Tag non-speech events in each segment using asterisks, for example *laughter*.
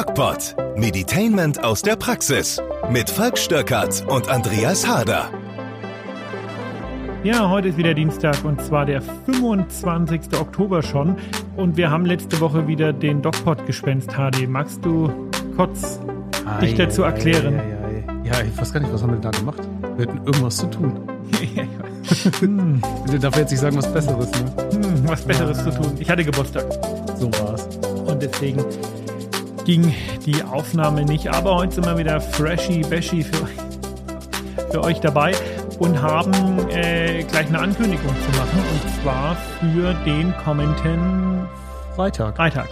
DocPod. Meditainment aus der Praxis. Mit Falk Stöckert und Andreas Harder. Ja, heute ist wieder Dienstag und zwar der 25. Oktober schon. Und wir haben letzte Woche wieder den DocPod gespenst, HD. Magst du kurz Ah, dich dazu erklären? Ja, ja, ja. ja, ich weiß gar nicht, was haben wir da gemacht? Wir hatten irgendwas zu tun. *laughs* hm, Du darfst jetzt nicht sagen, was Besseres, ne? hm, was Besseres zu tun. Ich hatte Geburtstag So war's. und deswegen ging die Aufnahme nicht. Aber heute sind wir wieder freshy, bashy für, für euch dabei und haben äh, gleich eine Ankündigung zu machen. Und zwar für den kommenden Freitag. Freitag.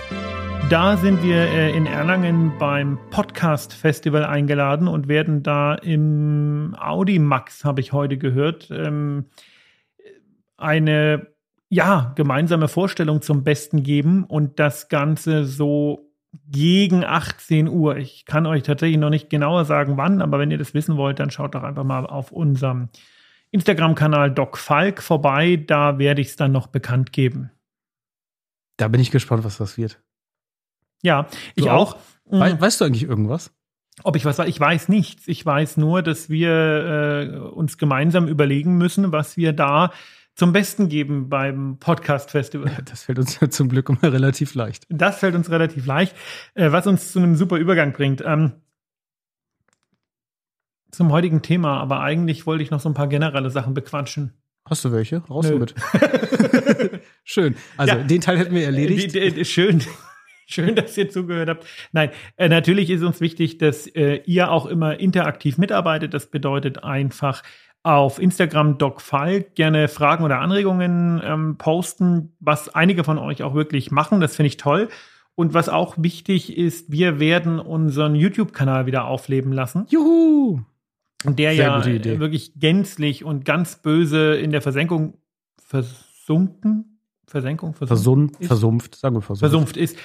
Da sind wir äh, in Erlangen beim Podcast Festival eingeladen und werden da im Audimax, habe ich heute gehört, ähm, eine ja, gemeinsame Vorstellung zum Besten geben und das Ganze so gegen 18 Uhr. Ich kann euch tatsächlich noch nicht genauer sagen, wann, aber wenn ihr das wissen wollt, dann schaut doch einfach mal auf unserem Instagram-Kanal Doc Falk vorbei. Da werde ich es dann noch bekannt geben. Da bin ich gespannt, was das wird. Ja, ich Du auch. Mhm. We weißt du eigentlich irgendwas? Ob ich was weiß, ich weiß nichts. Ich weiß nur, dass wir äh, uns gemeinsam überlegen müssen, was wir da zum Besten geben beim Podcast Festival. *laughs* Das fällt uns ja zum Glück immer relativ leicht. Das fällt uns relativ leicht, äh, was uns zu einem super Übergang bringt. Ähm, zum heutigen Thema, aber eigentlich wollte ich noch so ein paar generelle Sachen bequatschen. Hast du welche? Raus Nö. damit. *laughs* Schön. Also Ja. den Teil hätten wir erledigt. Die, schön, *laughs* schön, dass ihr zugehört habt. Nein, äh, natürlich ist uns wichtig, dass äh, ihr auch immer interaktiv mitarbeitet. Das bedeutet einfach auf Instagram Doc Falk gerne Fragen oder Anregungen ähm, posten, was einige von euch auch wirklich machen. Das finde ich toll. Und was auch wichtig ist, wir werden unseren YouTube-Kanal wieder aufleben lassen. Juhu! Der Sehr ja wirklich gänzlich und ganz böse in der Versenkung versunken. Versenkung? Versun ist? versumpft, sagen wir versumpft. versumpft ist,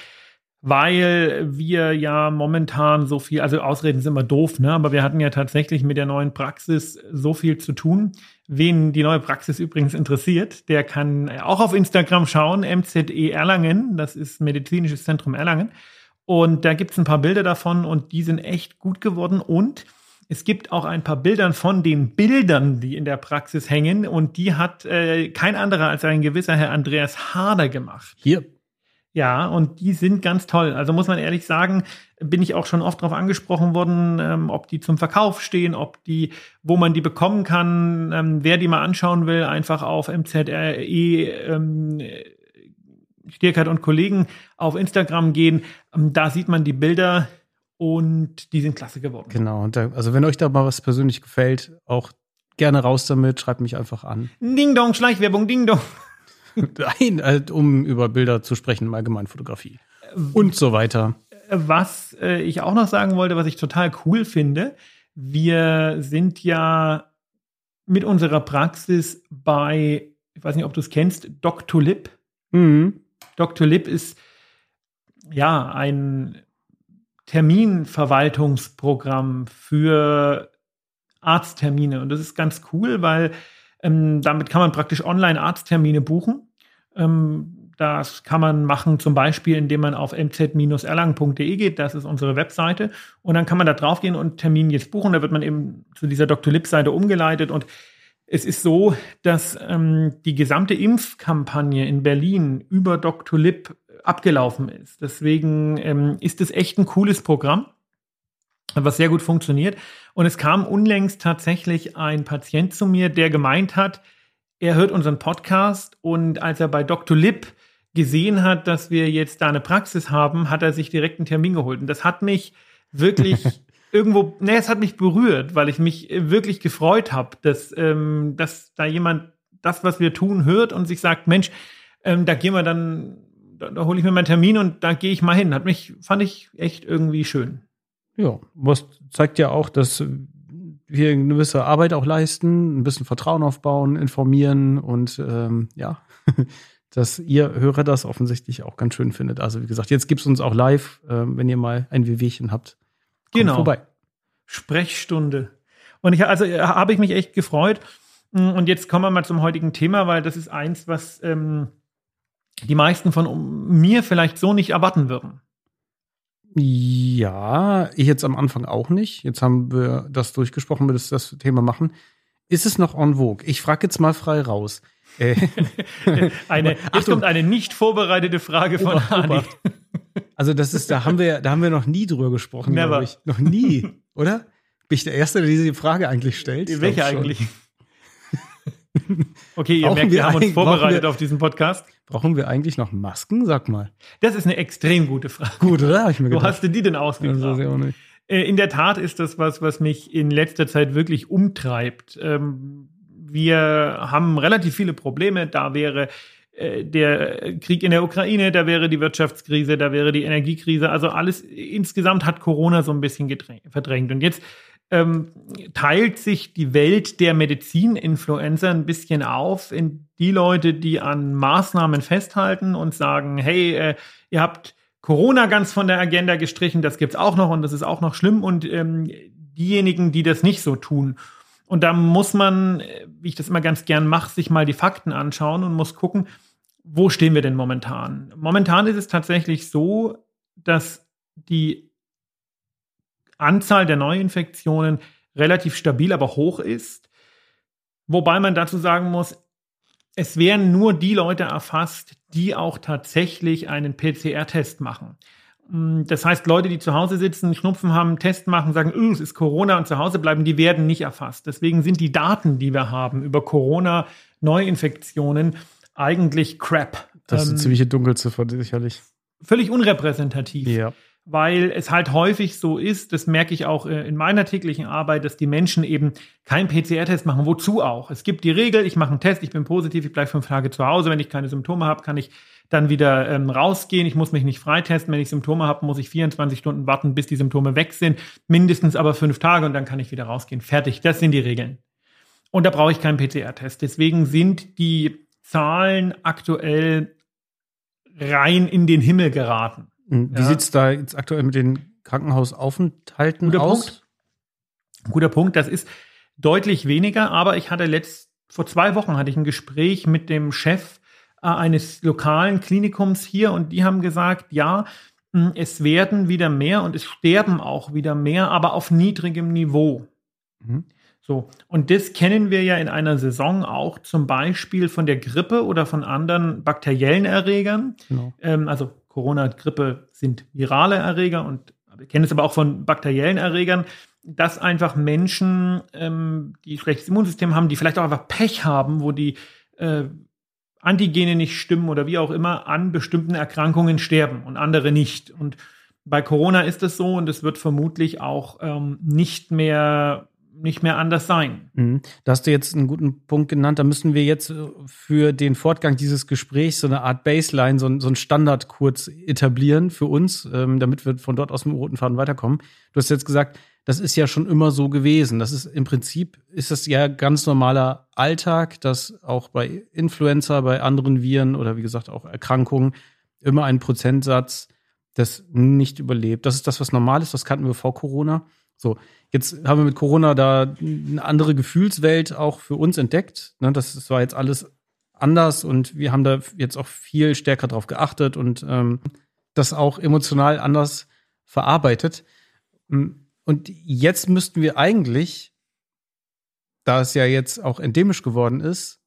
weil wir ja momentan so viel, also Ausreden sind immer doof, ne? aber wir hatten ja tatsächlich mit der neuen Praxis so viel zu tun. Wen die neue Praxis übrigens interessiert, der kann auch auf Instagram schauen, MZE Erlangen, das ist Medizinisches Zentrum Erlangen. Und da gibt es ein paar Bilder davon und die sind echt gut geworden und es gibt auch ein paar Bildern von den Bildern, die in der Praxis hängen und die hat äh, kein anderer als ein gewisser Herr Andreas Harder gemacht. Hier. Ja, und die sind ganz toll. Also muss man ehrlich sagen, bin ich auch schon oft darauf angesprochen worden, ähm, ob die zum Verkauf stehen, ob die, wo man die bekommen kann, ähm, wer die mal anschauen will, einfach auf MZRE ähm, Stierkert und Kollegen auf Instagram gehen. Ähm, da sieht man die Bilder und die sind klasse geworden. Genau. Und da, also wenn euch da mal was persönlich gefällt, auch gerne raus damit, schreibt mich einfach an. Ding Dong, Schleichwerbung, Ding Dong. *laughs* Nein, halt, um über Bilder zu sprechen, im Allgemeinen Fotografie. Und so weiter. Was äh, ich auch noch sagen wollte, was ich total cool finde, wir sind ja mit unserer Praxis bei, ich weiß nicht, ob du es kennst, Doctolib. Mhm. Doctolib ist ja ein Terminverwaltungsprogramm für Arzttermine. Und das ist ganz cool, weil ähm, damit kann man praktisch online Arzttermine buchen. Ähm, das kann man machen, zum Beispiel, indem man auf mz-erlangen.de geht. Das ist unsere Webseite. Und dann kann man da draufgehen und Termin jetzt buchen. Da wird man eben zu dieser Dr. Lip-Seite umgeleitet. Und es ist so, dass ähm, die gesamte Impfkampagne in Berlin über Dr. Lip abgelaufen ist. Deswegen ähm, ist es echt ein cooles Programm, was sehr gut funktioniert. Und es kam unlängst tatsächlich ein Patient zu mir, der gemeint hat, er hört unseren Podcast und als er bei Dr. Lip gesehen hat, dass wir jetzt da eine Praxis haben, hat er sich direkt einen Termin geholt. Und das hat mich wirklich *laughs* irgendwo, ne, es hat mich berührt, weil ich mich wirklich gefreut habe, dass, ähm, dass da jemand das, was wir tun, hört und sich sagt, Mensch, ähm, da gehen wir dann, da, da hole ich mir meinen Termin und da gehe ich mal hin. Hat mich, fand ich echt irgendwie schön. Ja, was zeigt ja auch, dass wir eine gewisse Arbeit auch leisten, ein bisschen Vertrauen aufbauen, informieren und ähm, ja, *laughs* dass ihr Hörer das offensichtlich auch ganz schön findet. Also wie gesagt, jetzt gibt's uns auch live, ähm, wenn ihr mal ein Wehwehchen habt. Kommt Genau. Vorbei. Sprechstunde. Und ich, also äh, habe ich mich echt gefreut. Mm, Und jetzt kommen wir mal zum heutigen Thema, weil das ist eins, was ähm, die meisten von mir vielleicht so nicht erwarten würden. Ja, ich jetzt am Anfang auch nicht. Jetzt haben wir das durchgesprochen, wir das, das Thema machen. Ist es noch en vogue? Ich frage jetzt mal frei raus. Äh, *laughs* eine, jetzt kommt eine nicht vorbereitete Frage von Hani. *laughs* Also das ist, da haben wir, da haben wir noch nie drüber gesprochen, glaube ich. Noch nie, oder? Bin ich der Erste, der diese Frage eigentlich stellt? Welche eigentlich? *laughs* okay, ihr brauchen merkt, wir, wir haben uns vorbereitet wir, auf diesen Podcast. Brauchen wir eigentlich noch Masken? Sag mal. Das ist eine extrem gute Frage. Gut, oder? ich mir gedacht. Wo hast du die denn ausgegraben? Äh, in der Tat ist das was, was mich in letzter Zeit wirklich umtreibt. Ähm, wir haben relativ viele Probleme. Da wäre äh, der Krieg in der Ukraine, da wäre die Wirtschaftskrise, da wäre die Energiekrise. Also alles insgesamt hat Corona so ein bisschen verdrängt. Und jetzt ähm, teilt sich die Welt der Medizininfluencer ein bisschen auf in die Leute, die an Maßnahmen festhalten und sagen, hey, äh, ihr habt Corona ganz von der Agenda gestrichen, das gibt's auch noch und das ist auch noch schlimm. Und ähm, diejenigen, die das nicht so tun. Und da muss man, wie ich das immer ganz gern mache, sich mal die Fakten anschauen und muss gucken, wo stehen wir denn momentan? Momentan ist es tatsächlich so, dass die Anzahl der Neuinfektionen relativ stabil, aber hoch ist. Wobei man dazu sagen muss, es werden nur die Leute erfasst, die auch tatsächlich einen PCR-Test machen. Mm, das heißt, Leute, die zu Hause sitzen, Schnupfen haben, Test machen, sagen, öh, es ist Corona und zu Hause bleiben, die werden nicht erfasst. Deswegen sind die Daten, die wir haben über Corona-Neuinfektionen, eigentlich Crap. Das ist eine ähm, ziemliche Dunkelziffer, sicherlich. Völlig unrepräsentativ. Ja weil es halt häufig so ist, das merke ich auch äh, in meiner täglichen Arbeit, dass die Menschen eben keinen PCR-Test machen. Wozu auch? Es gibt die Regel, ich mache einen Test, ich bin positiv, ich bleibe fünf Tage zu Hause. Wenn ich keine Symptome habe, kann ich dann wieder ähm, rausgehen. Ich muss mich nicht freitesten. Wenn ich Symptome habe, muss ich 24 Stunden warten, bis die Symptome weg sind. Mindestens aber fünf Tage und dann kann ich wieder rausgehen. Fertig. Das sind die Regeln. Und da brauche ich keinen PCR-Test. Deswegen sind die Zahlen aktuell rein in den Himmel geraten. Wie ja. sieht es da jetzt aktuell mit den Krankenhausaufenthalten Guter aus? Punkt. Guter Punkt. Das ist deutlich weniger, aber ich hatte letzt, vor zwei Wochen hatte ich ein Gespräch mit dem Chef äh, eines lokalen Klinikums hier und die haben gesagt, ja, hm, es werden wieder mehr und es sterben auch wieder mehr, aber auf niedrigem Niveau. Mhm. So, und das kennen wir ja in einer Saison auch zum Beispiel von der Grippe oder von anderen bakteriellen Erregern. Genau. Ähm, also Corona, Grippe sind virale Erreger und wir kennen es aber auch von bakteriellen Erregern, dass einfach Menschen, ähm, die schlechtes Immunsystem haben, die vielleicht auch einfach Pech haben, wo die äh, Antigene nicht stimmen oder wie auch immer, an bestimmten Erkrankungen sterben und andere nicht. Und bei Corona ist es so und es wird vermutlich auch ähm, nicht mehr nicht mehr anders sein. Mhm. Da hast du jetzt einen guten Punkt genannt. Da müssen wir jetzt äh, für den Fortgang dieses Gesprächs so eine Art Baseline, so, so einen Standard kurz etablieren für uns, ähm, damit wir von dort aus dem roten Faden weiterkommen. Du hast jetzt gesagt, das ist ja schon immer so gewesen. Das ist im Prinzip ist das ja ganz normaler Alltag, dass auch bei Influenza, bei anderen Viren oder wie gesagt auch Erkrankungen immer ein Prozentsatz das nicht überlebt. Das ist das, was normal ist. Das kannten wir vor Corona. So, jetzt haben wir mit Corona da eine andere Gefühlswelt auch für uns entdeckt. Ne, das war jetzt alles anders und wir haben da jetzt auch viel stärker drauf geachtet und ähm, das auch emotional anders verarbeitet. Und jetzt müssten wir eigentlich, da es ja jetzt auch endemisch geworden ist,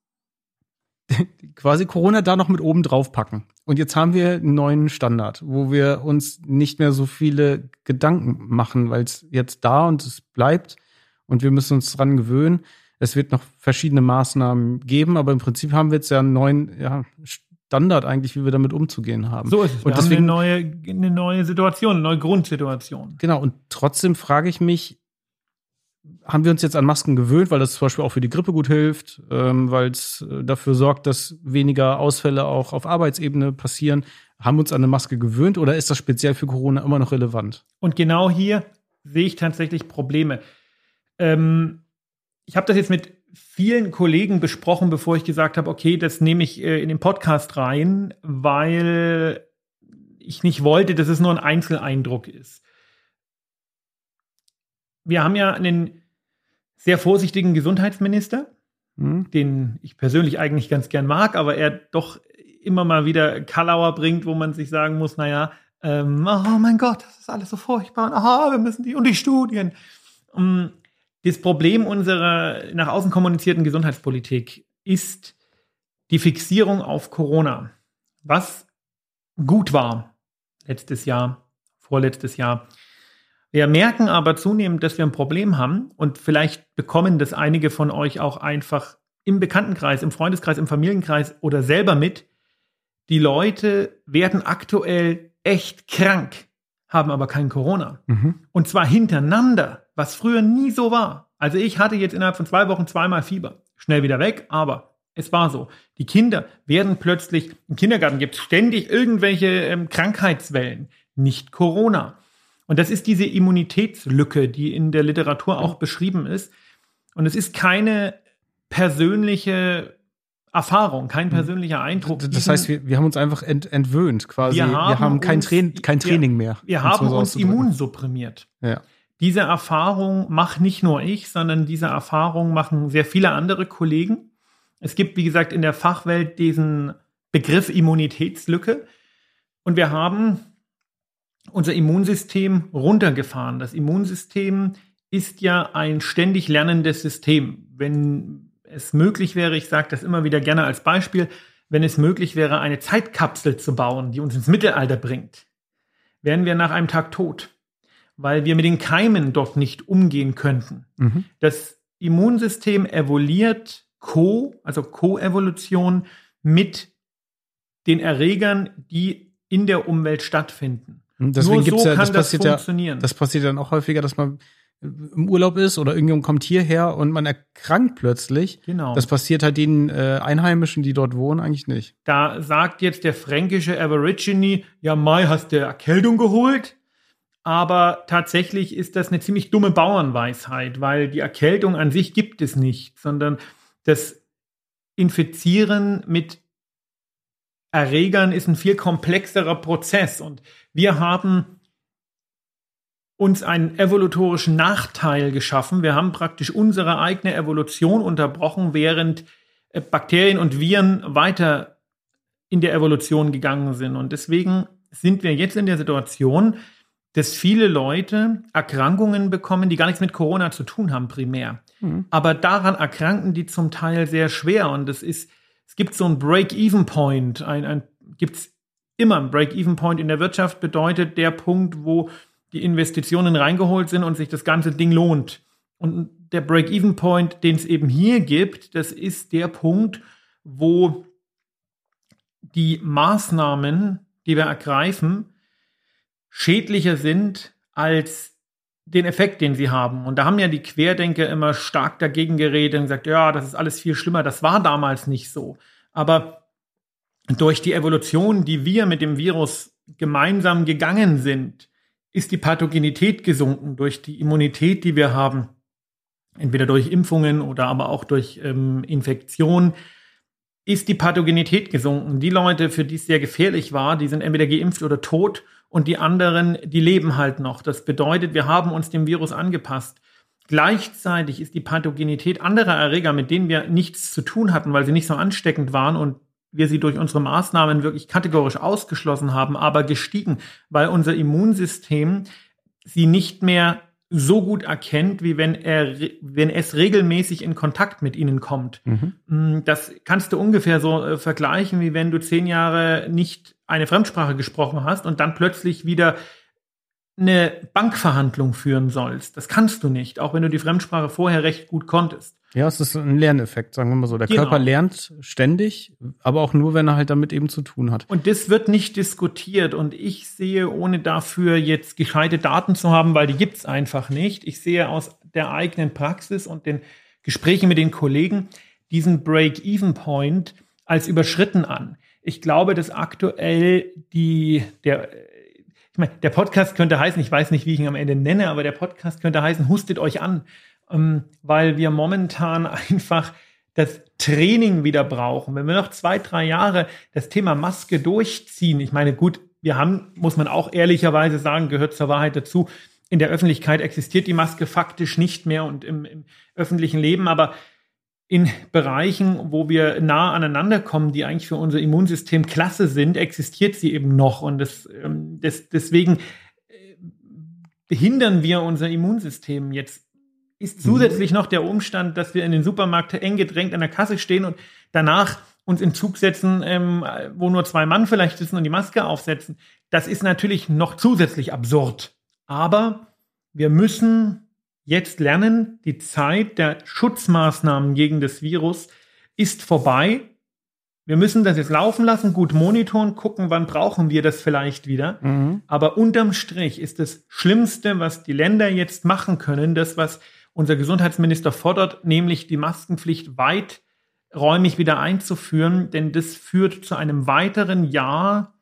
*laughs* quasi Corona da noch mit oben drauf packen. Und jetzt haben wir einen neuen Standard, wo wir uns nicht mehr so viele Gedanken machen, weil es jetzt da und es bleibt und wir müssen uns dran gewöhnen. Es wird noch verschiedene Maßnahmen geben, aber im Prinzip haben wir jetzt ja einen neuen ja, Standard eigentlich, wie wir damit umzugehen haben. So ist es. Wir und deswegen, eine neue, eine neue Situation, eine neue Grundsituation. Genau. Und trotzdem frage ich mich, haben wir uns jetzt an Masken gewöhnt, weil das zum Beispiel auch für die Grippe gut hilft, ähm, weil es äh, dafür sorgt, dass weniger Ausfälle auch auf Arbeitsebene passieren. Haben wir uns an eine Maske gewöhnt oder ist das speziell für Corona immer noch relevant? Und genau hier sehe ich tatsächlich Probleme. Ähm, ich habe das jetzt mit vielen Kollegen besprochen, bevor ich gesagt habe, okay, das nehme ich äh, in den Podcast rein, weil ich nicht wollte, dass es nur ein Einzeleindruck ist wir haben ja einen sehr vorsichtigen Gesundheitsminister, mhm. den ich persönlich eigentlich ganz gern mag, aber er doch immer mal wieder Kalauer bringt, wo man sich sagen muss, naja, ähm, oh mein Gott, das ist alles so furchtbar, aha, wir müssen die und die Studien. Um, das Problem unserer nach außen kommunizierten Gesundheitspolitik ist die Fixierung auf Corona, was gut war letztes Jahr, vorletztes Jahr. Wir merken aber zunehmend, dass wir ein Problem haben und vielleicht bekommen das einige von euch auch einfach im Bekanntenkreis, im Freundeskreis, im Familienkreis oder selber mit. Die Leute werden aktuell echt krank, haben aber kein Corona. Mhm. Und zwar hintereinander, was früher nie so war. Also ich hatte jetzt innerhalb von zwei Wochen zweimal Fieber. Schnell wieder weg, aber es war so. Die Kinder werden plötzlich, im Kindergarten gibt es ständig irgendwelche ähm, Krankheitswellen, nicht Corona. Und das ist diese Immunitätslücke, die in der Literatur auch beschrieben ist. Und es ist keine persönliche Erfahrung, kein mhm. persönlicher Eindruck. Das heißt, wir, wir haben uns einfach ent, entwöhnt quasi. Wir haben, wir haben kein, uns, Train, kein Training wir, mehr. Wir haben uns immunsupprimiert. Ja. Diese Erfahrung mache nicht nur ich, sondern diese Erfahrung machen sehr viele andere Kollegen. Es gibt, wie gesagt, in der Fachwelt diesen Begriff Immunitätslücke. Und wir haben unser Immunsystem runtergefahren. Das Immunsystem ist ja ein ständig lernendes System. Wenn es möglich wäre, ich sage das immer wieder gerne als Beispiel, wenn es möglich wäre, eine Zeitkapsel zu bauen, die uns ins Mittelalter bringt, wären wir nach einem Tag tot, weil wir mit den Keimen dort nicht umgehen könnten. Mhm. Das Immunsystem evoluiert Co, also Co-Evolution mit den Erregern, die in der Umwelt stattfinden. Deswegen Nur so ja, das, das passiert funktionieren. Ja, das passiert dann auch häufiger, dass man im Urlaub ist oder irgendjemand kommt hierher und man erkrankt plötzlich. Genau. Das passiert halt den äh, Einheimischen, die dort wohnen, eigentlich nicht. Da sagt jetzt der fränkische Aborigine, ja, Mai hast du Erkältung geholt. Aber tatsächlich ist das eine ziemlich dumme Bauernweisheit, weil die Erkältung an sich gibt es nicht, sondern das Infizieren mit Erregern ist ein viel komplexerer Prozess. Und wir haben uns einen evolutorischen Nachteil geschaffen. Wir haben praktisch unsere eigene Evolution unterbrochen, während äh, Bakterien und Viren weiter in der Evolution gegangen sind. Und deswegen sind wir jetzt in der Situation, dass viele Leute Erkrankungen bekommen, die gar nichts mit Corona zu tun haben, primär. Mhm. Aber daran erkranken die zum Teil sehr schwer. Und es ist, es gibt so einen Break-Even-Point. Ein, ein, gibt es immer einen Break-Even-Point in der Wirtschaft bedeutet der Punkt, wo die Investitionen reingeholt sind und sich das ganze Ding lohnt. Und der Break-Even-Point, den es eben hier gibt, das ist der Punkt, wo die Maßnahmen, die wir ergreifen, schädlicher sind als den Effekt, den sie haben. Und da haben ja die Querdenker immer stark dagegen geredet und gesagt, ja, das ist alles viel schlimmer. Das war damals nicht so. Aber durch die Evolution, die wir mit dem Virus gemeinsam gegangen sind, ist die Pathogenität gesunken durch die Immunität, die wir haben, entweder durch Impfungen oder aber auch durch ähm, Infektion, ist die Pathogenität gesunken. Die Leute, für die es sehr gefährlich war, die sind entweder geimpft oder tot und die anderen, die leben halt noch. Das bedeutet, wir haben uns dem Virus angepasst. Gleichzeitig ist die Pathogenität anderer Erreger, mit denen wir nichts zu tun hatten, weil sie nicht so ansteckend waren und wir sie durch unsere Maßnahmen wirklich kategorisch ausgeschlossen haben, aber gestiegen, weil unser Immunsystem sie nicht mehr so gut erkennt, wie wenn er, wenn es regelmäßig in Kontakt mit ihnen kommt. Mhm. Mm, das kannst du ungefähr so äh, vergleichen, wie wenn du zehn Jahre nicht eine Fremdsprache gesprochen hast und dann plötzlich wieder eine Bankverhandlung führen sollst. Das kannst du nicht, auch wenn du die Fremdsprache vorher recht gut konntest. Ja, es ist ein Lerneffekt, sagen wir mal so. Der genau. Körper lernt ständig, aber auch nur, wenn er halt damit eben zu tun hat. Und das wird nicht diskutiert. Und ich sehe, ohne dafür jetzt gescheite Daten zu haben, weil die gibt's einfach nicht, ich sehe aus der eigenen Praxis und den Gesprächen mit den Kollegen diesen Break-Even-Point als überschritten an. Ich glaube, dass aktuell die, der, ich meine, der Podcast könnte heißen, ich weiß nicht, wie ich ihn am Ende nenne, aber der Podcast könnte heißen, hustet euch an. Ähm, weil wir momentan *laughs* einfach das Training wieder brauchen. Wenn wir noch zwei, drei Jahre das Thema Maske durchziehen, ich meine, gut, wir haben, muss man auch ehrlicherweise sagen, gehört zur Wahrheit dazu, in der Öffentlichkeit existiert die Maske faktisch nicht mehr und im, im öffentlichen Leben, aber in Bereichen, wo wir nah aneinander kommen, die eigentlich für unser Immunsystem klasse sind, existiert sie eben noch. Und das, ähm, das, deswegen äh, behindern wir unser Immunsystem. Jetzt ist zusätzlich noch der Umstand, dass wir in den Supermarkt eng gedrängt an der Kasse stehen und danach uns in Zug setzen, ähm, wo nur zwei Mann vielleicht sitzen und die Maske aufsetzen. Das ist natürlich noch zusätzlich absurd. Aber wir müssen jetzt lernen, die Zeit der Schutzmaßnahmen gegen das Virus ist vorbei. Wir müssen das jetzt laufen lassen, gut monitoren, gucken, wann brauchen wir das vielleicht wieder. Mhm. Aber unterm Strich ist das Schlimmste, was die Länder jetzt machen können, das, was unser Gesundheitsminister fordert, nämlich die Maskenpflicht weiträumig wieder einzuführen, denn das führt zu einem weiteren Jahr,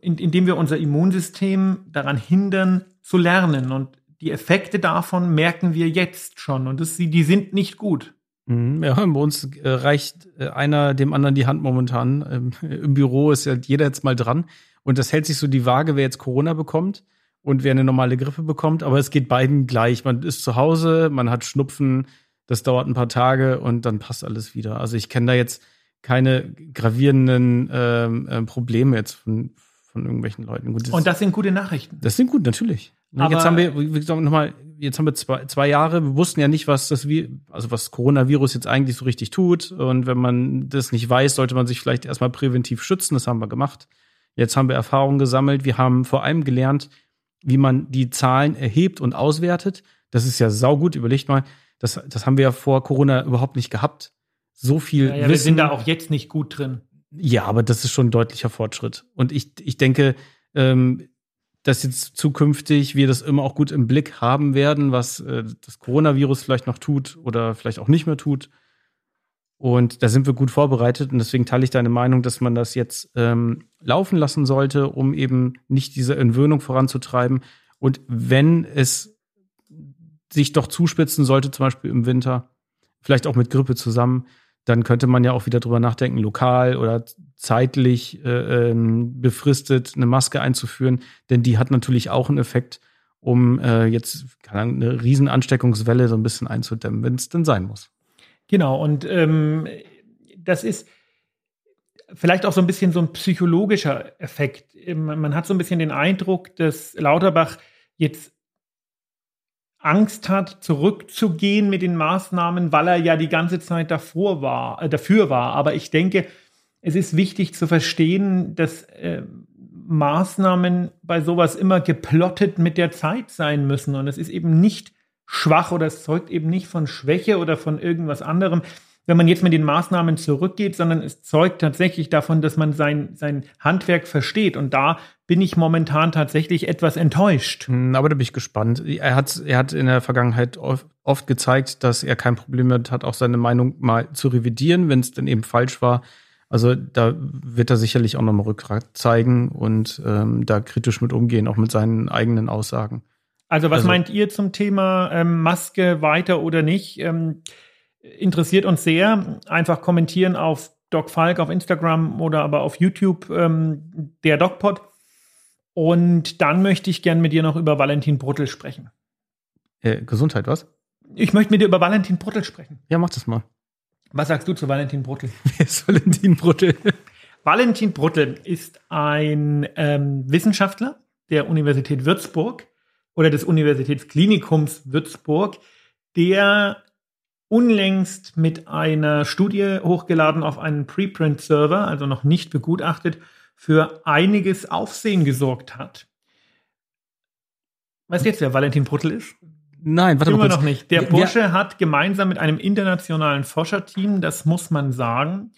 in, in dem wir unser Immunsystem daran hindern, zu lernen. Und die Effekte davon merken wir jetzt schon und das, die sind nicht gut. Mhm. Ja, bei uns äh, reicht äh, einer dem anderen die Hand momentan. Ähm, Im Büro ist ja jeder jetzt mal dran. Und das hält sich so die Waage, wer jetzt Corona bekommt und wer eine normale Grippe bekommt. Aber es geht beiden gleich. Man ist zu Hause, man hat Schnupfen, das dauert ein paar Tage und dann passt alles wieder. Also ich kenne da jetzt keine gravierenden ähm, äh, Probleme jetzt von, von irgendwelchen Leuten. Gut, das, und das sind gute Nachrichten. Das sind gut, natürlich. Aber jetzt haben wir, wie gesagt, nochmal, jetzt haben wir zwei, zwei Jahre, wir wussten ja nicht, was das, also was Coronavirus jetzt eigentlich so richtig tut. Und wenn man das nicht weiß, sollte man sich vielleicht erstmal präventiv schützen. Das haben wir gemacht. Jetzt haben wir Erfahrungen gesammelt. Wir haben vor allem gelernt, wie man die Zahlen erhebt und auswertet. Das ist ja saugut. Überlegt mal, das, das haben wir ja vor Corona überhaupt nicht gehabt. So viel. Ja, ja, wir sind da auch jetzt nicht gut drin. Ja, aber das ist schon ein deutlicher Fortschritt. Und ich, ich denke, ähm, dass jetzt zukünftig wir das immer auch gut im Blick haben werden, was äh, das Coronavirus vielleicht noch tut oder vielleicht auch nicht mehr tut. Und da sind wir gut vorbereitet und deswegen teile ich deine Meinung, dass man das jetzt ähm, laufen lassen sollte, um eben nicht diese Entwöhnung voranzutreiben. Und wenn es sich doch zuspitzen sollte, zum Beispiel im Winter, vielleicht auch mit Grippe zusammen, dann könnte man ja auch wieder drüber nachdenken, lokal oder zeitlich äh, ähm, befristet eine Maske einzuführen, denn die hat natürlich auch einen Effekt, um äh, jetzt eine riesen Ansteckungswelle so ein bisschen einzudämmen, wenn es denn sein muss. Genau, und ähm, das ist vielleicht auch so ein bisschen so ein psychologischer Effekt. Man hat so ein bisschen den Eindruck, dass Lauterbach jetzt Angst hat, zurückzugehen mit den Maßnahmen, weil er ja die ganze Zeit davor war, äh, dafür war. Aber ich denke, es ist wichtig zu verstehen, dass äh, Maßnahmen bei sowas immer geplottet mit der Zeit sein müssen. Und es ist eben nicht schwach oder es zeugt eben nicht von Schwäche oder von irgendwas anderem wenn man jetzt mit den Maßnahmen zurückgeht, sondern es zeugt tatsächlich davon, dass man sein, sein Handwerk versteht. Und da bin ich momentan tatsächlich etwas enttäuscht. Hm, aber da bin ich gespannt. Er hat, er hat in der Vergangenheit oft, oft gezeigt, dass er kein Problem damit hat, auch seine Meinung mal zu revidieren, wenn es denn eben falsch war. Also da wird er sicherlich auch nochmal Rückgrat zeigen und ähm, da kritisch mit umgehen, auch mit seinen eigenen Aussagen. Also was also, meint ihr zum Thema ähm, Maske weiter oder nicht? Ähm, interessiert uns sehr. Einfach kommentieren auf Doc Falk auf Instagram oder aber auf YouTube, ähm, der DocPod. Und dann möchte ich gern mit dir noch über Valentin Bruttel sprechen. Äh, Gesundheit, was? Ich möchte mit dir über Valentin Bruttel sprechen. Ja, mach das mal. Was sagst du zu Valentin Bruttel? *laughs* Wer ist Valentin Bruttel? Valentin Bruttel ist ein ähm, Wissenschaftler der Universität Würzburg oder des Universitätsklinikums Würzburg, der unlängst mit einer Studie hochgeladen auf einen Preprint-Server, also noch nicht begutachtet, für einiges Aufsehen gesorgt hat. Weißt du jetzt, wer Valentin Bruttel ist? Nein, warte mal. noch nicht. Der Bursche ja. hat gemeinsam mit einem internationalen Forscherteam, das muss man sagen,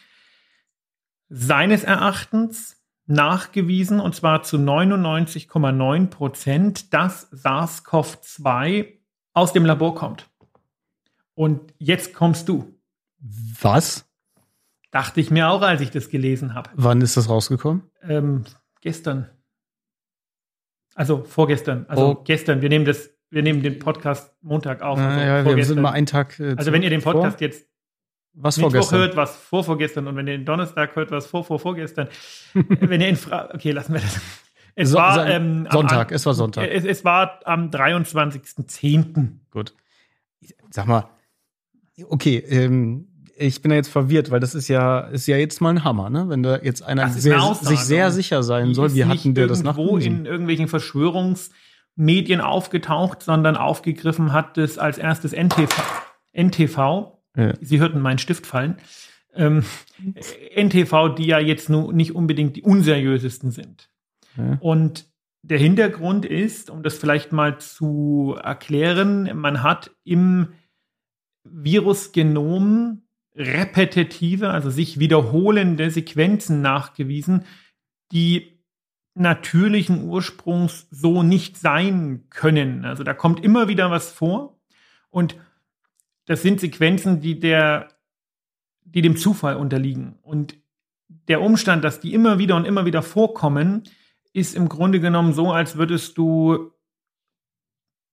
seines Erachtens nachgewiesen, und zwar zu 99,9 Prozent, dass SARS-CoV-2 aus dem Labor kommt. Und jetzt kommst du. Was? Dachte ich mir auch, als ich das gelesen habe. Wann ist das rausgekommen? Ähm, gestern. Also vorgestern. Also oh. gestern. Wir nehmen das, wir nehmen den Podcast Montag auf. Also ja, wir sind mal einen Tag. Äh, also wenn ihr den Podcast vor? jetzt was Mittwoch vorgestern? hört, was vor vorgestern und wenn ihr den Donnerstag hört, was vor vor vorgestern. wenn ihr in Fra okay, lassen wir das. Es so, war ähm, Sonntag. Am, es war Sonntag. Es, es war am 23.10. Gut. Sag mal, okay, ähm, ich bin ja jetzt verwirrt, weil das ist ja, ist ja jetzt mal ein Hammer, ne? Wenn da jetzt einer sehr, sich sehr sicher sein soll, wie hatten der das nach in irgendwelchen Verschwörungsmedien aufgetaucht, sondern aufgegriffen hat es als erstes NTV. NTV. Ja. Sie hörten meinen Stift fallen. Ähm, NTV, die ja jetzt nur nicht unbedingt die unseriösesten sind. Ja. Und der Hintergrund ist, um das vielleicht mal zu erklären, man hat im Virusgenom repetitive, also sich wiederholende Sequenzen nachgewiesen, die natürlichen Ursprungs so nicht sein können. Also da kommt immer wieder was vor und das sind Sequenzen, die der, die dem Zufall unterliegen. Und der Umstand, dass die immer wieder und immer wieder vorkommen, ist im Grunde genommen so, als würdest du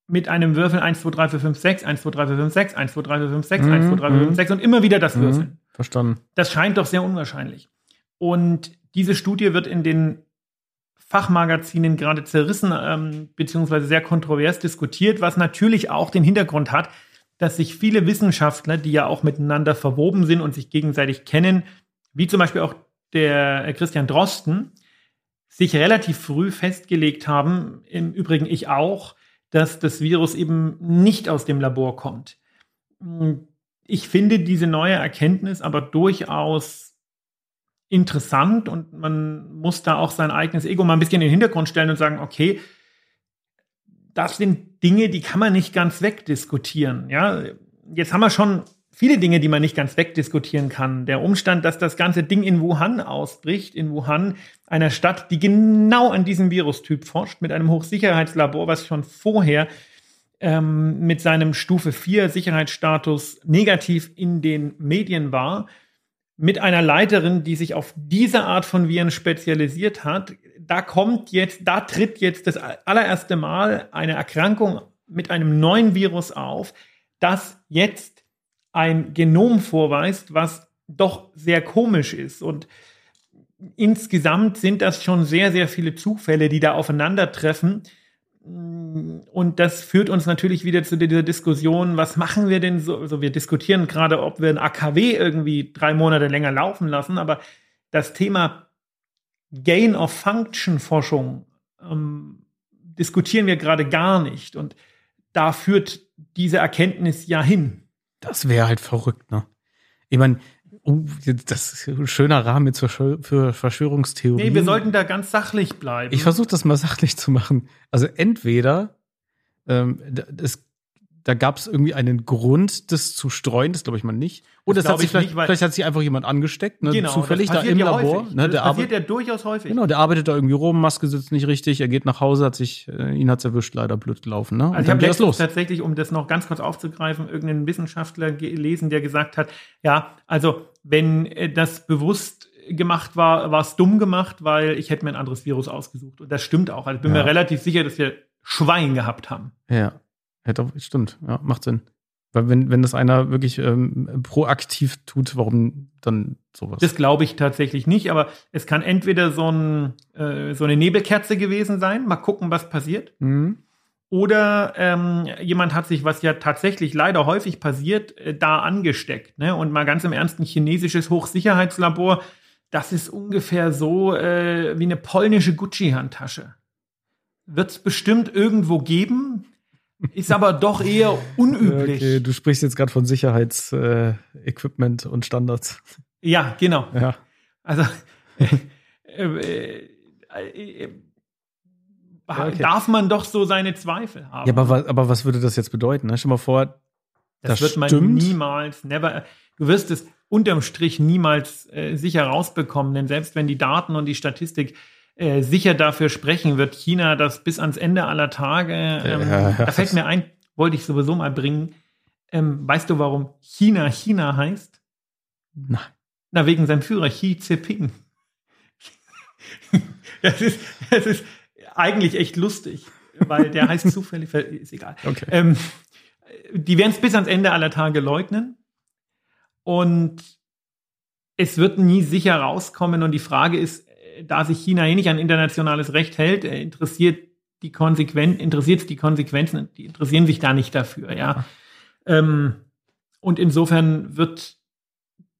mit einem Würfel 1, 2, 3, 4, 5, 6, 1, 2, 3, 4, 5, 6, 1, 2, 3, 4, 5, 6, 1, 2, 3, 4, 5, 6 und immer wieder das mhm. Würfeln. Verstanden. Das scheint doch sehr unwahrscheinlich. Und diese Studie wird in den Fachmagazinen gerade zerrissen, ähm, beziehungsweise sehr kontrovers diskutiert, was natürlich auch den Hintergrund hat, dass sich viele Wissenschaftler, die ja auch miteinander verwoben sind und sich gegenseitig kennen, wie zum Beispiel auch der Christian Drosten, sich relativ früh festgelegt haben, im Übrigen ich auch, dass das Virus eben nicht aus dem Labor kommt. Ich finde diese neue Erkenntnis aber durchaus interessant und man muss da auch sein eigenes Ego mal ein bisschen in den Hintergrund stellen und sagen, okay, das sind Dinge, die kann man nicht ganz wegdiskutieren. Ja, jetzt haben wir schon viele Dinge, die man nicht ganz wegdiskutieren kann. Der Umstand, dass das ganze Ding in Wuhan ausbricht, in Wuhan, einer Stadt, die genau an diesem Virustyp forscht, mit einem Hochsicherheitslabor, was schon vorher ähm, mit seinem Stufe 4 Sicherheitsstatus negativ in den Medien war, mit einer Leiterin, die sich auf diese Art von Viren spezialisiert hat. Da kommt jetzt, da tritt jetzt das allererste Mal eine Erkrankung mit einem neuen Virus auf, das jetzt ein Genom vorweist, was doch sehr komisch ist. Und insgesamt sind das schon sehr, sehr viele Zufälle, die da aufeinandertreffen. Und das führt uns natürlich wieder zu dieser Diskussion, was machen wir denn so? Also wir diskutieren gerade, ob wir ein AKW irgendwie drei Monate länger laufen lassen, aber das Thema Gain of Function Forschung ähm, diskutieren wir gerade gar nicht. Und da führt diese Erkenntnis ja hin. Das wäre halt verrückt, ne? Ich meine, oh, das ist ein schöner Rahmen jetzt für, für Verschwörungstheorien. Nee, wir sollten da ganz sachlich bleiben. Ich versuche das mal sachlich zu machen. Also entweder ähm, es da gab es irgendwie einen Grund, das zu streuen, das glaube ich mal nicht. Oder das, das hat sich vielleicht, nicht, vielleicht hat sich einfach jemand angesteckt, ne, genau, zufällig da im ja Labor. Ne, das passiert ja durchaus häufig. Genau, der arbeitet da irgendwie rum, Maske sitzt nicht richtig, er geht nach Hause, hat sich, äh, ihn hat's erwischt, leider blöd gelaufen. Ne? Und also ich habe letztens tatsächlich, um das noch ganz kurz aufzugreifen, irgendeinen Wissenschaftler gelesen, der gesagt hat, ja, also wenn äh, das bewusst gemacht war, war es dumm gemacht, weil ich hätte mir ein anderes Virus ausgesucht. Und das stimmt auch. Also ich bin ja. mir relativ sicher, dass wir Schwein gehabt haben. Ja. Hätte, stimmt, ja, macht Sinn. Weil wenn, wenn das einer wirklich ähm, proaktiv tut, warum dann sowas? Das glaube ich tatsächlich nicht, aber es kann entweder so, ein, äh, so eine Nebelkerze gewesen sein, mal gucken, was passiert. Mhm. Oder ähm, jemand hat sich, was ja tatsächlich leider häufig passiert, äh, da angesteckt. Ne? Und mal ganz im Ernst, ein chinesisches Hochsicherheitslabor, das ist ungefähr so äh, wie eine polnische Gucci-Handtasche. Wird es bestimmt irgendwo geben, ist aber doch eher unüblich. Okay, du sprichst jetzt gerade von Sicherheitsequipment äh, und Standards. Ja, genau. Ja. Also *laughs* äh, äh, äh, okay. darf man doch so seine Zweifel haben. Ja, aber, aber was würde das jetzt bedeuten? Ne? Stell mal vor, das, das wird man stimmt. niemals, never. Du wirst es unterm Strich niemals äh, sicher rausbekommen, denn selbst wenn die Daten und die Statistik äh, sicher dafür sprechen, wird China das bis ans Ende aller Tage. Ähm, ja, *laughs* da fällt mir ein, wollte ich sowieso mal bringen. Ähm, weißt du, warum China China heißt? Nein. Na, wegen seinem Führer Xi Jinping. *laughs* das, ist, das ist eigentlich echt lustig, weil der heißt zufällig, ist egal. Okay. Ähm, die werden es bis ans Ende aller Tage leugnen. Und es wird nie sicher rauskommen. Und die Frage ist, da sich China eh nicht an internationales Recht hält, äh, interessiert die Konsequenzen, interessiert die Konsequenzen, die interessieren sich da nicht dafür, ja. Ähm, und insofern wird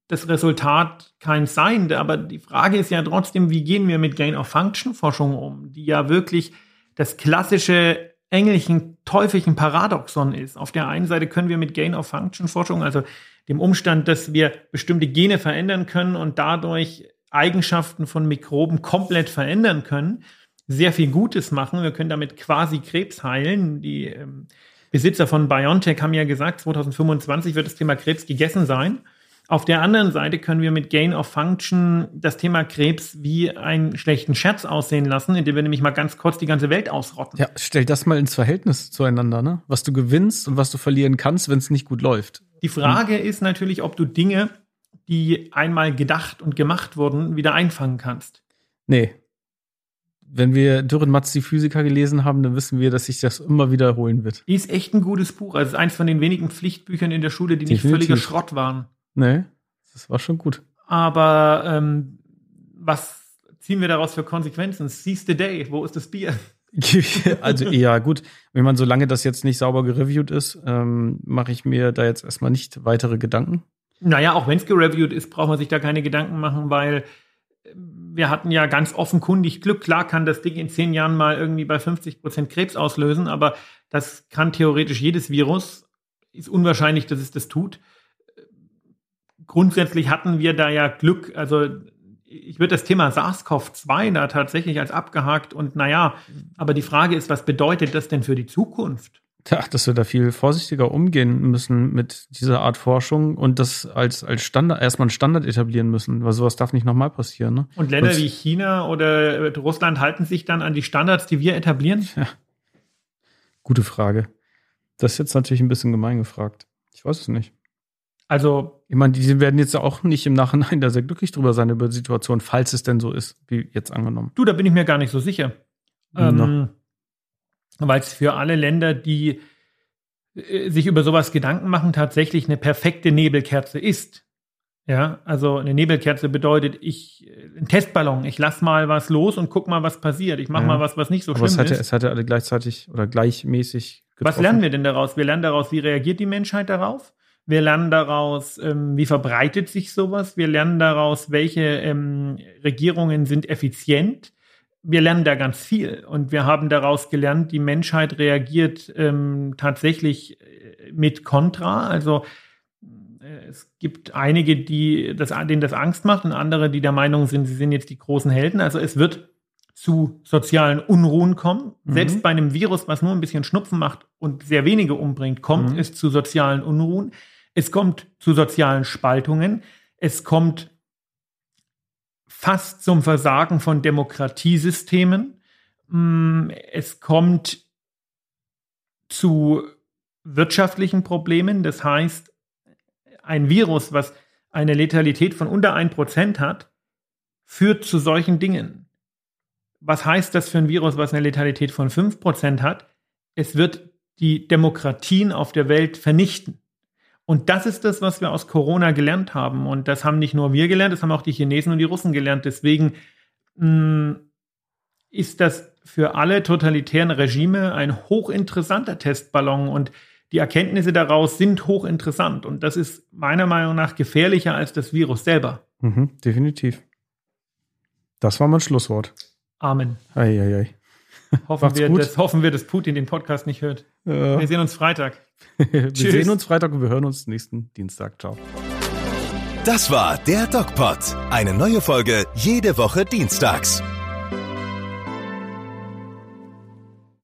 das Resultat keins sein. Aber die Frage ist ja trotzdem, wie gehen wir mit Gain-of-Function-Forschung um, die ja wirklich das klassische engelchen, teufelchen Paradoxon ist. Auf der einen Seite können wir mit Gain-of-Function-Forschung, also dem Umstand, dass wir bestimmte Gene verändern können und dadurch Eigenschaften von Mikroben komplett verändern können, sehr viel Gutes machen. Wir können damit quasi Krebs heilen. Die ähm, Besitzer von BioNTech haben ja gesagt, 2025 wird das Thema Krebs gegessen sein. Auf der anderen Seite können wir mit Gain of Function das Thema Krebs wie einen schlechten Scherz aussehen lassen, indem wir nämlich mal ganz kurz die ganze Welt ausrotten. Ja, stell das mal ins Verhältnis zueinander, ne? Was du gewinnst und was du verlieren kannst, wenn es nicht gut läuft. Die Frage hm. ist natürlich, ob du Dinge, die einmal gedacht und gemacht wurden, wieder einfangen kannst. Nee. Wenn wir Dürren Matz, die Physiker, gelesen haben, dann wissen wir, dass sich das immer wiederholen wird. Ist echt ein gutes Buch. Also es ist eins von den wenigen Pflichtbüchern in der Schule, die Definitiv. nicht völliger Schrott waren. Nee, das war schon gut. Aber ähm, was ziehen wir daraus für Konsequenzen? Seize the day, wo ist das Bier? *laughs* also ja, gut, wenn man so lange das jetzt nicht sauber gereviewt ist, ähm, mache ich mir da jetzt erstmal nicht weitere Gedanken. Naja, auch wenn es gereviewt ist, braucht man sich da keine Gedanken machen, weil wir hatten ja ganz offenkundig Glück. Klar kann das Ding in zehn Jahren mal irgendwie bei 50 Prozent Krebs auslösen, aber das kann theoretisch jedes Virus. Ist unwahrscheinlich, dass es das tut grundsätzlich hatten wir da ja Glück. Also ich würde das Thema SARS-CoV-2 da tatsächlich als abgehakt und naja, aber die Frage ist, was bedeutet das denn für die Zukunft? Dass wir da viel vorsichtiger umgehen müssen mit dieser Art Forschung und das als, als Standard, erstmal einen Standard etablieren müssen, weil sowas darf nicht nochmal passieren. Ne? Und Länder und, wie China oder Russland halten sich dann an die Standards, die wir etablieren? Ja. Gute Frage. Das ist jetzt natürlich ein bisschen gemein gefragt. Ich weiß es nicht. Also, ich meine, die werden jetzt auch nicht im Nachhinein da sehr glücklich drüber sein über die Situation, falls es denn so ist, wie jetzt angenommen. Du, da bin ich mir gar nicht so sicher. Ähm, Weil es für alle Länder, die äh, sich über sowas Gedanken machen, tatsächlich eine perfekte Nebelkerze ist. Ja, also eine Nebelkerze bedeutet, ich, äh, ein Testballon, ich lass mal was los und guck mal, was passiert. Ich mach ja. mal was, was nicht so Aber schlimm es hatte, ist. Es hatte alle gleichzeitig oder gleichmäßig getroffen. Was lernen wir denn daraus? Wir lernen daraus, wie reagiert die Menschheit darauf? Wir lernen daraus, ähm, wie verbreitet sich sowas. Wir lernen daraus, welche ähm, Regierungen sind effizient. Wir lernen da ganz viel. Und wir haben daraus gelernt, die Menschheit reagiert ähm, tatsächlich äh, mit Kontra. Also äh, es gibt einige, die das, denen das Angst macht und andere, die der Meinung sind, sie sind jetzt die großen Helden. Also es wird zu sozialen Unruhen kommen. Mhm. Selbst bei einem Virus, was nur ein bisschen Schnupfen macht und sehr wenige umbringt, kommt mhm. es zu sozialen Unruhen. Es kommt zu sozialen Spaltungen. Es kommt fast zum Versagen von Demokratiesystemen. Mm, es kommt zu wirtschaftlichen Problemen. Das heißt, ein Virus, was eine Letalität von unter 1% hat, führt zu solchen Dingen. Was heißt das für ein Virus, was eine Letalität von 5% hat? Es wird die Demokratien auf der Welt vernichten. Und das ist das, was wir aus Corona gelernt haben. Und das haben nicht nur wir gelernt, das haben auch die Chinesen und die Russen gelernt. Deswegen mh, mm, ist das für alle totalitären Regime ein hochinteressanter Testballon und die Erkenntnisse daraus sind hochinteressant. Und das ist meiner Meinung nach gefährlicher als das Virus selber. Mhm, definitiv. Das war mein Schlusswort. Amen. Ei, ei, ei. Hoffen, wir, dass, hoffen wir, dass Putin den Podcast nicht hört. Ja. Wir sehen uns Freitag. Wir Tschüss. sehen uns Freitag und wir hören uns nächsten Dienstag. Ciao. Das war der DocPod. Eine neue Folge jede Woche dienstags.